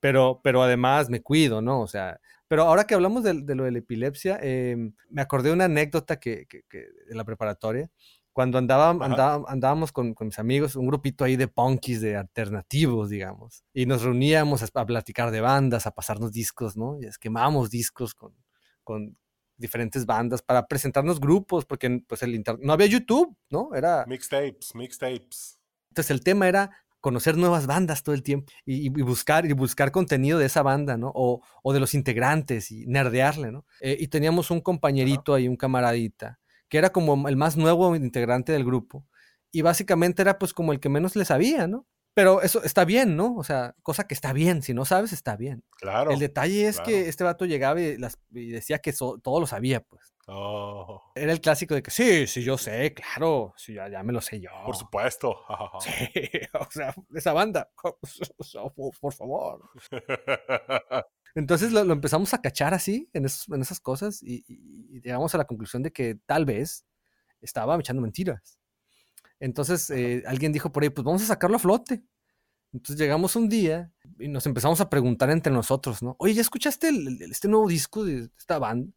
Pero, pero además me cuido, ¿no? O sea, pero ahora que hablamos de, de lo de la epilepsia, eh, me acordé de una anécdota que, que, que de la preparatoria. Cuando andaba, andábamos con, con mis amigos, un grupito ahí de punkis, de alternativos, digamos, y nos reuníamos a, a platicar de bandas, a pasarnos discos, ¿no? Y es quemábamos discos con, con diferentes bandas para presentarnos grupos, porque pues el no había YouTube, ¿no? Era, Mixtapes, mixtapes. entonces el tema era conocer nuevas bandas todo el tiempo y, y buscar y buscar contenido de esa banda, ¿no? O, o de los integrantes y nerdearle, ¿no? Eh, y teníamos un compañerito ahí, un camaradita, que era como el más nuevo integrante del grupo y básicamente era pues como el que menos le sabía, ¿no? Pero eso está bien, ¿no? O sea, cosa que está bien, si no sabes está bien. Claro. el detalle es que este vato llegaba y, las- y decía que so- todo lo sabía, pues. Oh, Era el clásico de que sí, sí, yo sé, claro, sí, ya, ya me lo sé yo. por supuesto. <laughs> Sí, <laughs> o sea, esa banda, <laughs> o sea, por, por favor. Entonces lo, lo empezamos a cachar así, en, esos- en esas cosas, y, y- y llegamos a la conclusión de que tal vez estaba echando mentiras. Entonces eh, alguien dijo por ahí, pues vamos a sacarlo a flote. Entonces llegamos un día y nos empezamos a preguntar entre nosotros, ¿no? Oye, ¿ya escuchaste este nuevo disco de esta banda?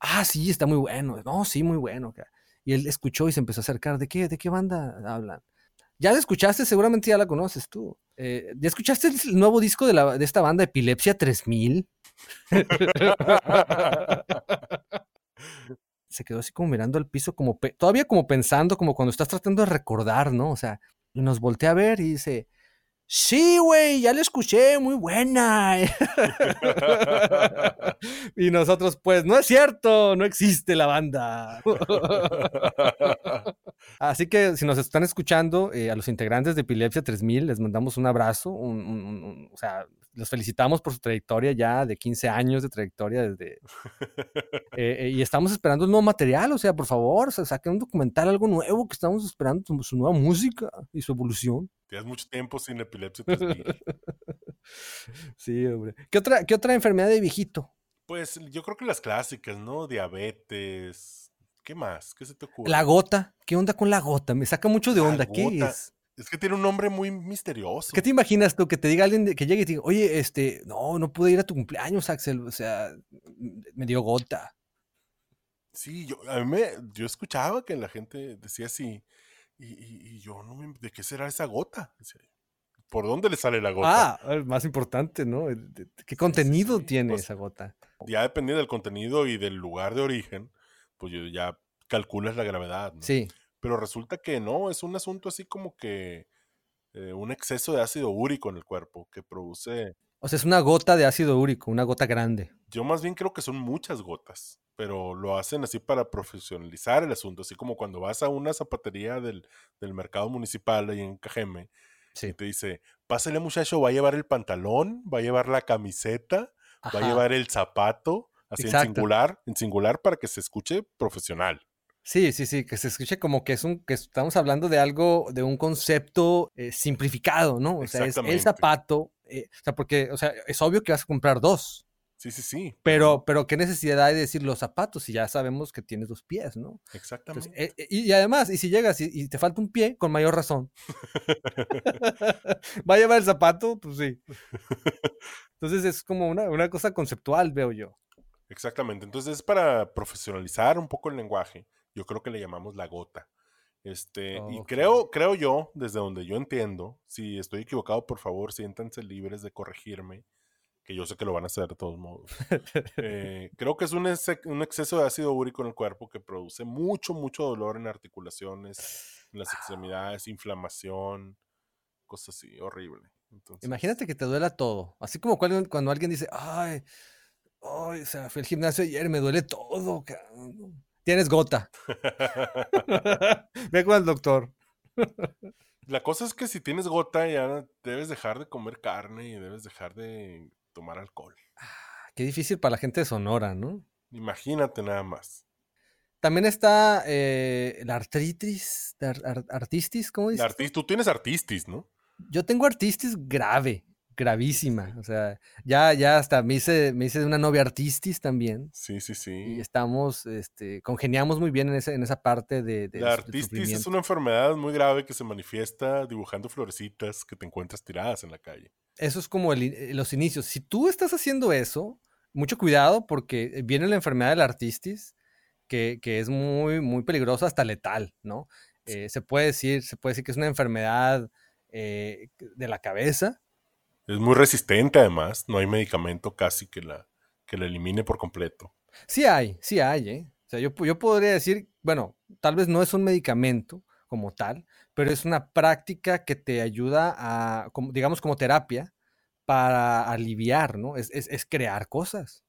Ah, sí, está muy bueno. No, sí, muy bueno. ca". Y él escuchó y se empezó a acercar. ¿De qué, de qué banda hablan? Ya la escuchaste, seguramente ya la conoces tú. Eh, ¿Ya escuchaste el nuevo disco de, la, de esta banda Epilepsia 3000? <laughs> Se quedó así como mirando al piso, como todavía como pensando, como cuando estás tratando de recordar, ¿no? O sea, y nos voltea a ver y dice, sí, güey, ya la escuché, muy buena. <laughs> y nosotros, pues, no es cierto, no existe la banda. <laughs> Así que si nos están escuchando, eh, a los integrantes de Epilepsia 3000 les mandamos un abrazo, un- un- un- un- o sea, los felicitamos por su trayectoria ya de 15 años de trayectoria desde... <laughs> eh, eh, y estamos esperando un nuevo material, o sea, por favor, o sea, saquen un documental, algo nuevo, que estamos esperando su, su nueva música y su evolución. Tienes mucho tiempo sin epilepsia 3000. <laughs> Sí, hombre. ¿Qué otra, qué otra enfermedad de viejito? Pues yo creo que las clásicas, ¿no? Diabetes. ¿Qué más? ¿Qué se te ocurre? La gota. ¿Qué onda con la gota? Me saca mucho de La onda. ¿Qué gota. es? Es que tiene un nombre muy misterioso. ¿Qué te imaginas tú? Que te diga alguien de- que llegue y te diga, oye, este, no, no pude ir a tu cumpleaños, Axel. O sea, me dio gota. Sí, yo, a mí me, yo escuchaba que la gente decía así. Y, y- y yo, no me, ¿de qué será esa gota? ¿Por dónde le sale la gota? Ah, el más importante, ¿no? ¿Qué contenido sí, tiene pues, esa gota? Ya dependiendo del contenido y del lugar de origen, pues yo- ya calculas la gravedad, ¿no? Sí. Pero resulta que no, es un asunto así como que eh, un exceso de ácido úrico en el cuerpo que produce. O sea, es una gota de ácido úrico, una gota grande. Yo más bien creo que son muchas gotas, pero lo hacen así para profesionalizar el asunto, así como cuando vas a una zapatería del, del mercado municipal ahí en Cajeme y Sí. te dice, pásale muchacho, va a llevar el pantalón, va a llevar la camiseta, va a llevar el zapato, así en singular, en singular para que se escuche profesional. Sí, sí, sí, que se escuche como que es un, que estamos hablando de algo, de un concepto eh, simplificado, ¿no? O sea, es el zapato, eh, o sea, porque, o sea, es obvio que vas a comprar dos, Sí, sí, sí. pero, pero qué necesidad hay de decir los zapatos si ya sabemos que tienes dos pies, ¿no? Exactamente. Entonces, eh, eh, y, y además, y si llegas y, y te falta un pie, con mayor razón. <laughs> ¿Va a llevar el zapato? Pues sí. Entonces es como una, una cosa conceptual, veo yo. Exactamente. Entonces es para profesionalizar un poco el lenguaje. Yo creo que le llamamos la gota. Este, y creo, creo yo, desde donde yo entiendo, si estoy equivocado, por favor, siéntanse libres de corregirme, que yo sé que lo van a hacer de todos modos. Eh, creo que es un, exceso de ácido úrico en el cuerpo que produce mucho, mucho dolor en articulaciones, en las extremidades, inflamación, cosas así, horrible. Entonces, Imagínate que te duela todo. Así como cuando, cuando alguien dice, ay, ay, o sea, fui al gimnasio ayer me duele todo. cabrón". Tienes gota. <laughs> <laughs> Ve con el doctor. La cosa es que si tienes gota ya debes dejar de comer carne y debes dejar de tomar alcohol. Qué difícil para la gente de Sonora, ¿no? Imagínate nada más. También está eh, la artritis, la ar- ar- artistis, ¿cómo La dices? artis- tú tienes artistis, ¿no? Yo tengo artritis grave, gravísima. O sea, ya, ya hasta me hice, me hice una novia artistis también. Sí, sí, Y sí. estamos, este, congeniamos muy bien en, ese, en esa parte de, de La artistis es una enfermedad muy grave que se manifiesta dibujando florecitas que te encuentras tiradas en la calle. Eso es como el eh, los inicios. Si tú estás haciendo eso, mucho cuidado porque viene la enfermedad del artistis, que, que es muy, muy peligrosa, hasta letal, ¿no? Eh, se puede decir, se puede decir que es una enfermedad eh, de la cabeza. Es muy resistente además, no hay medicamento casi que la, que la elimine por completo. Sí hay, sí hay, ¿eh? O sea, yo, yo podría decir, bueno, tal vez no es un medicamento como tal, pero es una práctica que te ayuda a, como- digamos, como terapia para aliviar, ¿no? Es, es- es crear cosas.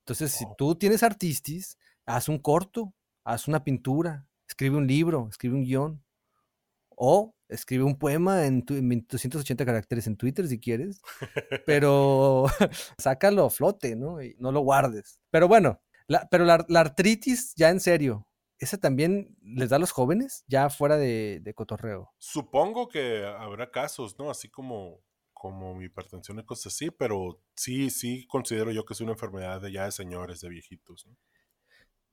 Entonces, si Oh. tú tienes artistis, haz un corto, haz una pintura, escribe un libro, escribe un guion, o escribe un poema en, tu, en 280 caracteres en Twitter si quieres, <laughs> pero <laughs> sácalo a flote, ¿no? Y no lo guardes. Pero bueno, la- pero la, la artritis, ya en serio, ¿esa también les da a los jóvenes? Ya fuera de, de cotorreo. Supongo que habrá casos, ¿no? Así como, como mi hipertensión y cosas así, pero sí, sí considero yo que es una enfermedad de ya de señores, de viejitos. ¿no?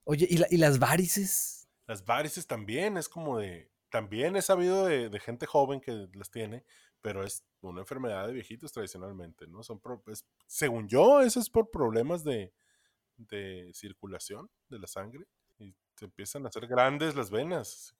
Oye, ¿y, la- y las varices? Las varices también es como de, también he sabido de, gente joven que las tiene, pero es una enfermedad de viejitos tradicionalmente, ¿no? Son, pro- según yo, eso es por problemas de, circulación de la sangre y se empiezan a hacer grandes las venas.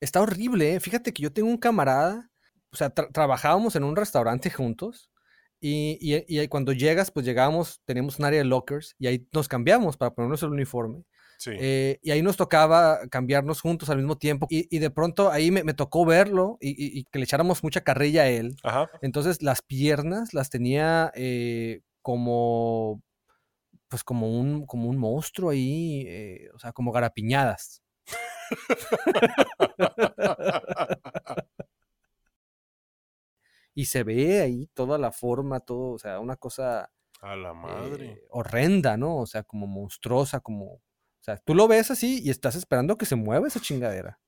Está horrible, ¿eh? Fíjate que yo tengo un camarada, o sea, tra- trabajábamos en un restaurante juntos y, y- y cuando llegas, pues llegábamos, teníamos un área de lockers y ahí nos cambiamos para ponernos el uniforme. Sí. eh, y ahí nos tocaba cambiarnos juntos al mismo tiempo y, y de pronto ahí me, me tocó verlo y, y- y que le echáramos mucha carrilla a él. Ajá. Entonces las piernas las tenía eh, como, pues como un, como un monstruo ahí, eh, o sea, como garapiñadas. y se ve ahí toda la forma, todo, o sea, una cosa A la madre. eh, horrenda, ¿no? O sea, como monstruosa, como, o sea, tú lo ves así y estás esperando que se mueva esa chingadera.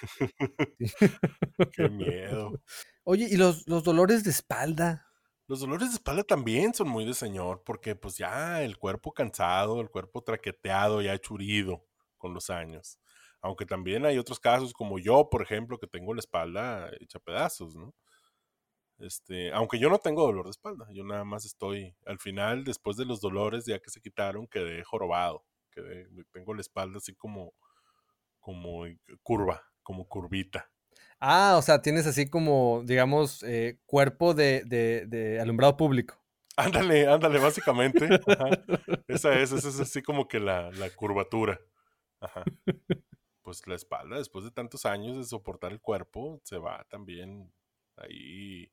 <laughs> Qué miedo. <laughs> Oye, ¿y los, los dolores de espalda? Los dolores de espalda también son muy de señor, porque pues ya el cuerpo cansado, el cuerpo traqueteado, ya churido con los años. Aunque también hay otros casos como yo, por ejemplo, que tengo la espalda hecha pedazos, ¿no? Este, aunque yo no tengo dolor de espalda, yo nada más estoy, al final, después de los dolores, ya que se quitaron, quedé jorobado, quedé, tengo la espalda así como, como curva, como curvita. Ah, o sea, tienes así como, digamos, eh, cuerpo de, de- de alumbrado público. Ándale, ándale, básicamente. ajá. <laughs> Esa es, esa es así como que la, la curvatura. Ajá. Pues la espalda, después de tantos años de soportar el cuerpo, se va también ahí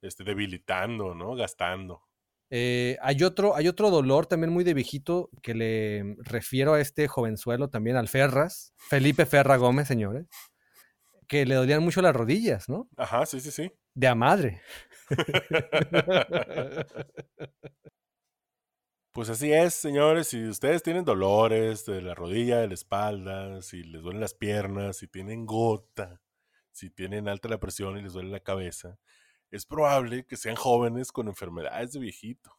este, debilitando, ¿no? Gastando. Eh, hay, otro, hay otro dolor también muy de viejito que le refiero a este jovenzuelo también, al Ferras, Felipe Ferra Gómez, señores, que le dolían mucho las rodillas, ¿no? Ajá, sí, sí, sí. De a madre. <laughs> Pues así es, señores. Si ustedes tienen dolores de la rodilla, de la espalda, si les duelen las piernas, si tienen gota, si tienen alta la presión y les duele la cabeza, es probable que sean jóvenes con enfermedades de viejito.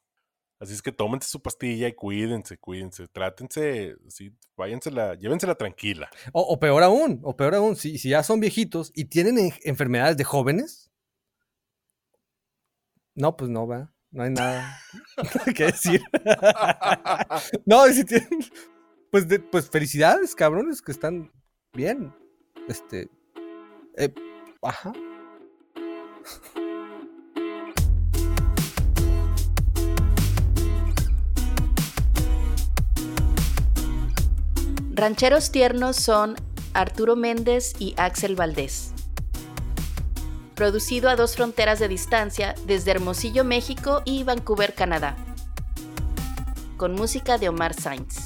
Así es que tómense su pastilla y cuídense, cuídense, trátense, sí, váyansela, llévensela tranquila. O, peor aún, o peor aún, si, ya son viejitos y tienen en- enfermedades de jóvenes, no, pues no, va. No hay nada <laughs> que decir. <laughs> no, si tienen, pues, pues felicidades, cabrones, que están bien. Este, eh, ajá. Rancheros tiernos son Arturo Méndez y Axel Valdés. Producido a dos fronteras de distancia desde Hermosillo, México y Vancouver, Canadá. Con música de Omar Sainz.